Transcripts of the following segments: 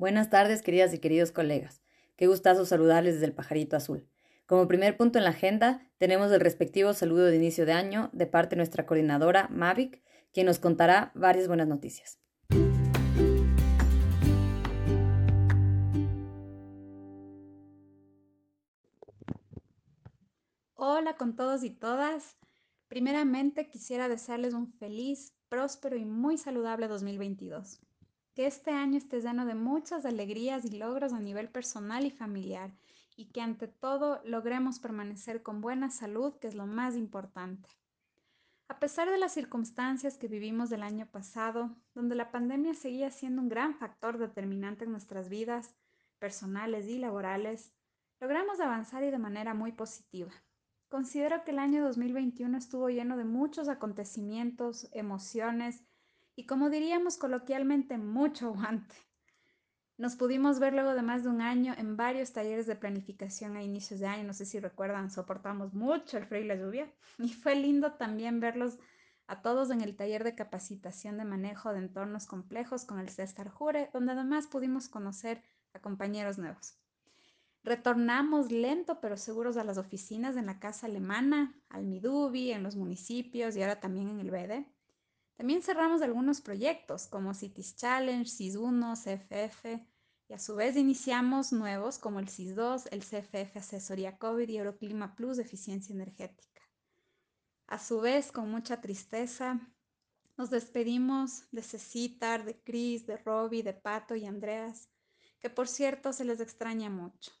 Buenas tardes, queridas y queridos colegas. Qué gustazo saludarles desde el pajarito azul. Como primer punto en la agenda, tenemos el respectivo saludo de inicio de año de parte de nuestra coordinadora, Mavic, quien nos contará varias buenas noticias. Hola con todos y todas. Primeramente quisiera desearles un feliz, próspero y muy saludable 2022 que este año esté lleno de muchas alegrías y logros a nivel personal y familiar y que ante todo logremos permanecer con buena salud, que es lo más importante. A pesar de las circunstancias que vivimos del año pasado, donde la pandemia seguía siendo un gran factor determinante en nuestras vidas personales y laborales, logramos avanzar y de manera muy positiva. Considero que el año 2021 estuvo lleno de muchos acontecimientos, emociones y como diríamos coloquialmente, mucho aguante. Nos pudimos ver luego de más de un año en varios talleres de planificación a inicios de año, no sé si recuerdan, soportamos mucho el frío y la lluvia y fue lindo también verlos a todos en el taller de capacitación de manejo de entornos complejos con el César Jure, donde además pudimos conocer a compañeros nuevos. Retornamos lento pero seguros a las oficinas en la Casa Alemana, al Midubi, en los municipios y ahora también en el BD. También cerramos algunos proyectos como Cities Challenge, CIS1, CFF y a su vez iniciamos nuevos como el CIS2, el CFF Asesoría COVID y Euroclima Plus Eficiencia Energética. A su vez, con mucha tristeza, nos despedimos de Cecitar, de Cris, de Robbie, de Pato y Andreas, que por cierto se les extraña mucho.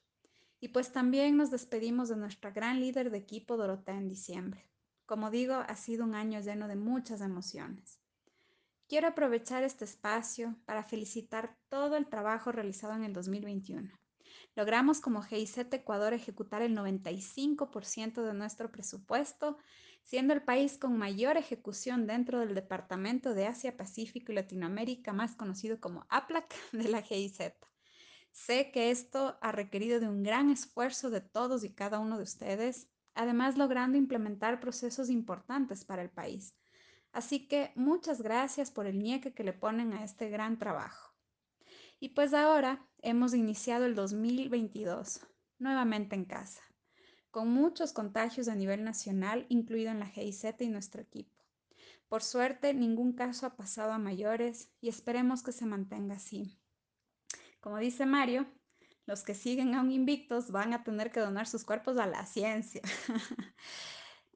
Y pues también nos despedimos de nuestra gran líder de equipo Dorotea en diciembre. Como digo, ha sido un año lleno de muchas emociones. Quiero aprovechar este espacio para felicitar todo el trabajo realizado en el 2021. Logramos como GIZ Ecuador ejecutar el 95% de nuestro presupuesto, siendo el país con mayor ejecución dentro del Departamento de Asia, Pacífico y Latinoamérica, más conocido como APLAC de la GIZ. Sé que esto ha requerido de un gran esfuerzo de todos y cada uno de ustedes, además logrando implementar procesos importantes para el país. Así que muchas gracias por el nieque que le ponen a este gran trabajo. Y pues ahora hemos iniciado el 2022, nuevamente en casa, con muchos contagios a nivel nacional, incluido en la GIZ y nuestro equipo. Por suerte, ningún caso ha pasado a mayores y esperemos que se mantenga así. Como dice Mario, los que siguen aún invictos van a tener que donar sus cuerpos a la ciencia.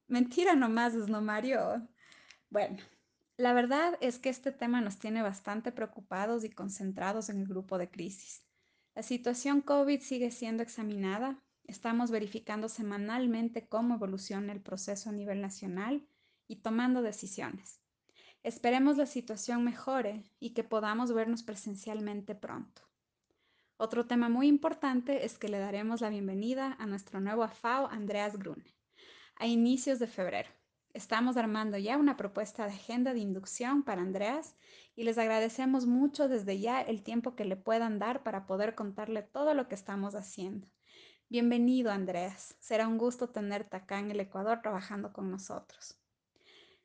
Mentira nomás es, ¿no, Mario? Bueno, la verdad es que este tema nos tiene bastante preocupados y concentrados en el grupo de crisis. La situación COVID sigue siendo examinada. Estamos verificando semanalmente cómo evoluciona el proceso a nivel nacional y tomando decisiones. Esperemos la situación mejore y que podamos vernos presencialmente pronto. Otro tema muy importante es que le daremos la bienvenida a nuestro nuevo AFAO, Andreas Grune, a inicios de febrero. Estamos armando ya una propuesta de agenda de inducción para Andreas y les agradecemos mucho desde ya el tiempo que le puedan dar para poder contarle todo lo que estamos haciendo. Bienvenido, Andreas. Será un gusto tenerte acá en el Ecuador trabajando con nosotros.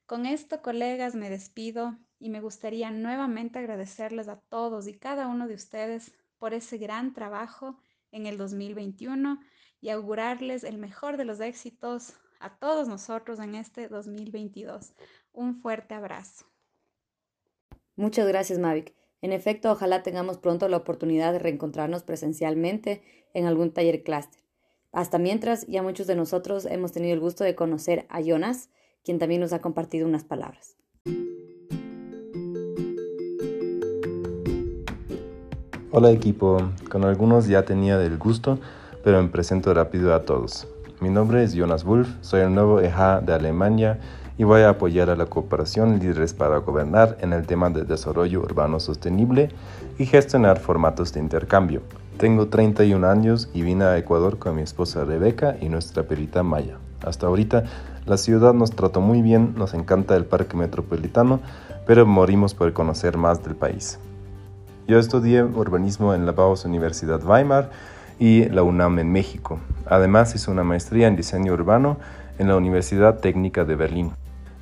Con esto, colegas, me despido y me gustaría nuevamente agradecerles a todos y cada uno de ustedes por ese gran trabajo en el 2021 y augurarles el mejor de los éxitos a todos nosotros en este 2022. Un fuerte abrazo. Muchas gracias, Mavic. En efecto, ojalá tengamos pronto la oportunidad de reencontrarnos presencialmente en algún taller clúster. Hasta mientras, ya muchos de nosotros hemos tenido el gusto de conocer a Jonas, quien también nos ha compartido unas palabras. Hola equipo, con algunos ya tenía el gusto, pero me presento rápido a todos. Mi nombre es Jonas Wolf, soy el nuevo EJA de Alemania y voy a apoyar a la cooperación Líderes para Gobernar en el tema de desarrollo urbano sostenible y gestionar formatos de intercambio. Tengo 31 años y vine a Ecuador con mi esposa Rebeca y nuestra perita Maya. Hasta ahorita la ciudad nos trató muy bien, nos encanta el parque metropolitano, pero morimos por conocer más del país. Yo estudié urbanismo en la Bauhaus Universidad Weimar y la UNAM en México. Además hice una maestría en diseño urbano en la Universidad Técnica de Berlín.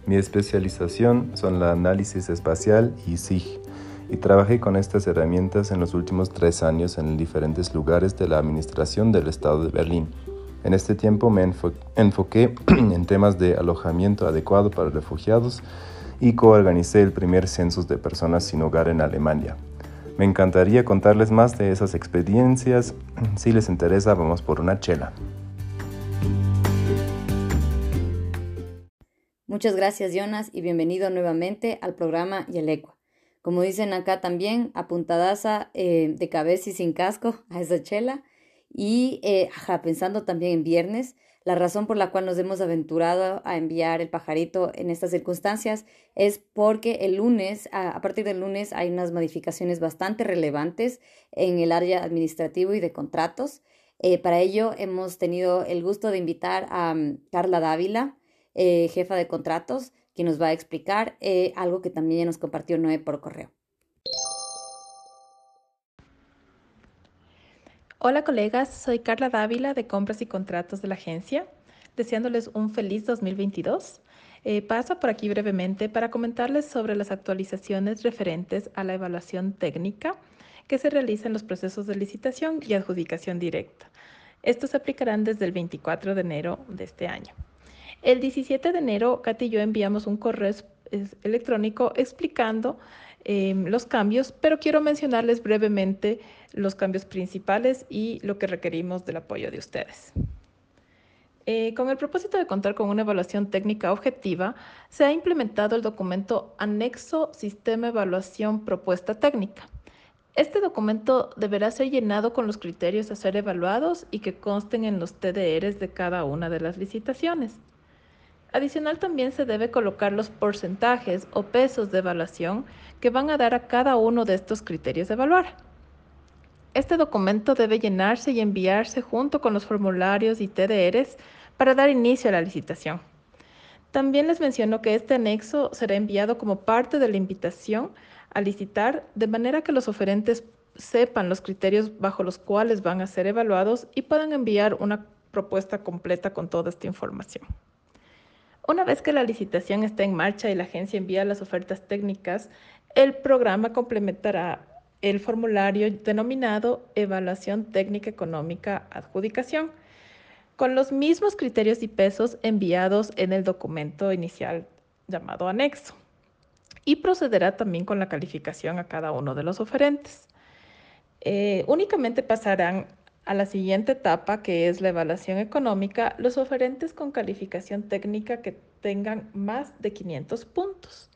Mi especialización son la análisis espacial y SIG y trabajé con estas herramientas en los últimos tres años en diferentes lugares de la administración del Estado de Berlín. En este tiempo me enfoqué en temas de alojamiento adecuado para refugiados y coorganicé el primer censo de personas sin hogar en Alemania. Me encantaría contarles más de esas experiencias. Si les interesa, vamos por una chela. Muchas gracias Jonas y bienvenido nuevamente al programa Yelecua. Como dicen acá también, apuntadaza eh, de cabeza y sin casco a esa chela. Y eh, pensando también en viernes, la razón por la cual nos hemos aventurado a enviar el pajarito en estas circunstancias es porque el lunes, a, partir del lunes, hay unas modificaciones bastante relevantes en el área administrativo y de contratos. Eh, para ello hemos tenido el gusto de invitar a mm, Carla Dávila, eh, jefa de contratos, que nos va a explicar eh, algo que también nos compartió Noé por correo. Hola colegas, soy Carla Dávila de Compras y Contratos de la agencia, deseándoles un feliz 2022. Eh, paso por aquí brevemente para comentarles sobre las actualizaciones referentes a la evaluación técnica que se realiza en los procesos de licitación y adjudicación directa. Estos se aplicarán desde el 24 de enero de este año. El 17 de enero, Katy y yo enviamos un correo electrónico explicando em, los cambios, pero quiero mencionarles brevemente los cambios principales y lo que requerimos del apoyo de ustedes. Eh, con el propósito de contar con una evaluación técnica objetiva, se ha implementado el documento Anexo Sistema Evaluación Propuesta Técnica. Este documento deberá ser llenado con los criterios a ser evaluados y que consten en los TDRs de cada una de las licitaciones. Adicional también se debe colocar los porcentajes o pesos de evaluación que van a dar a cada uno de estos criterios de evaluar. Este documento debe llenarse y enviarse junto con los formularios y TDRs para dar inicio a la licitación. También les menciono que este anexo será enviado como parte de la invitación a licitar, de manera que los oferentes sepan los criterios bajo los cuales van a ser evaluados y puedan enviar una propuesta completa con toda esta información. Una vez que la licitación está en marcha y la agencia envía las ofertas técnicas, el programa complementará el formulario denominado Evaluación Técnica Económica Adjudicación, con los mismos criterios y pesos enviados en el documento inicial llamado anexo, y procederá también con la calificación a cada uno de los oferentes. Eh, únicamente pasarán a la siguiente etapa, que es la evaluación económica, los oferentes con calificación técnica que tengan más de 500 puntos.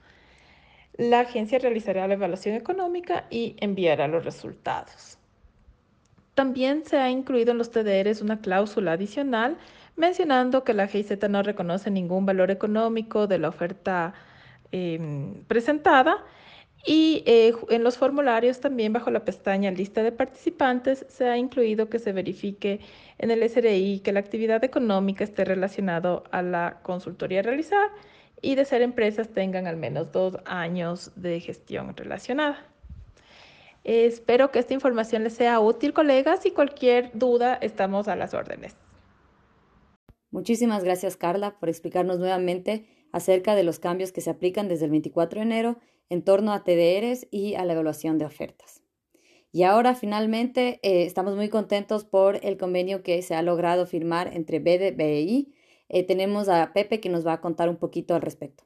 La agencia realizará la evaluación económica y enviará los resultados. También se ha incluido en los TDRs una cláusula adicional mencionando que la GIZ no reconoce ningún valor económico de la oferta em, presentada y eh, en los formularios también bajo la pestaña lista de participantes se ha incluido que se verifique en el SRI que la actividad económica esté relacionada a la consultoría a realizar y de ser empresas tengan al menos dos años de gestión relacionada. Espero que esta información les sea útil, colegas, y cualquier duda estamos a las órdenes. Muchísimas gracias, Carla, por explicarnos nuevamente acerca de los cambios que se aplican desde el 24 de enero en torno a TDRs y a la evaluación de ofertas. Y ahora finalmente eh, estamos muy contentos por el convenio que se ha logrado firmar entre BDBI. Eh, tenemos a Pepe que nos va a contar un poquito al respecto.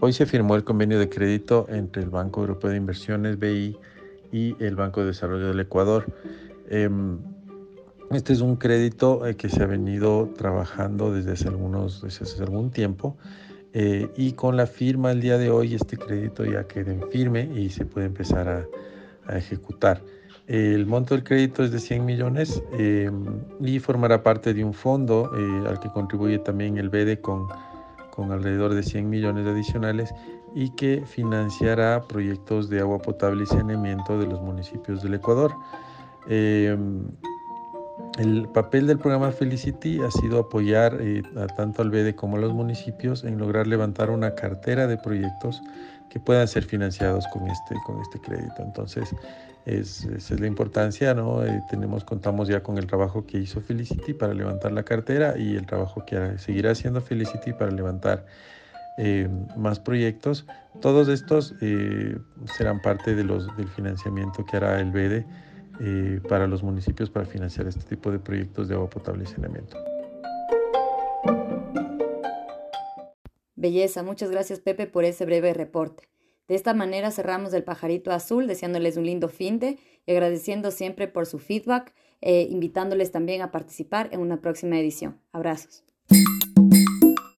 Hoy se firmó el convenio de crédito entre el Banco Europeo de Inversiones, BI, y el Banco de Desarrollo del Ecuador. Em, este es un crédito eh, que se ha venido trabajando desde hace, algunos, desde hace algún tiempo eh, y con la firma el día de hoy este crédito ya queda firme y se puede empezar a, ejecutar. El monto del crédito es de 100 millones eh, y formará parte de un fondo al que contribuye también el BEDE con, con alrededor de 100 millones adicionales y que financiará proyectos de agua potable y saneamiento de los municipios del Ecuador. El papel del programa Felicity ha sido apoyar eh, tanto al BEDE como a los municipios en lograr levantar una cartera de proyectos que puedan ser financiados con este, con este crédito. Entonces, esa es la importancia, ¿no? Eh, tenemos, contamos ya con el trabajo que hizo Felicity para levantar la cartera y el trabajo que seguirá haciendo Felicity para levantar más proyectos. Todos estos serán parte del financiamiento que hará el BEDE para los municipios para financiar este tipo de proyectos de agua potable y saneamiento. Belleza, muchas gracias Pepe por ese breve reporte. De esta manera cerramos el pajarito azul, deseándoles un lindo fin de y agradeciendo siempre por su feedback, e invitándoles también a participar en una próxima edición. Abrazos.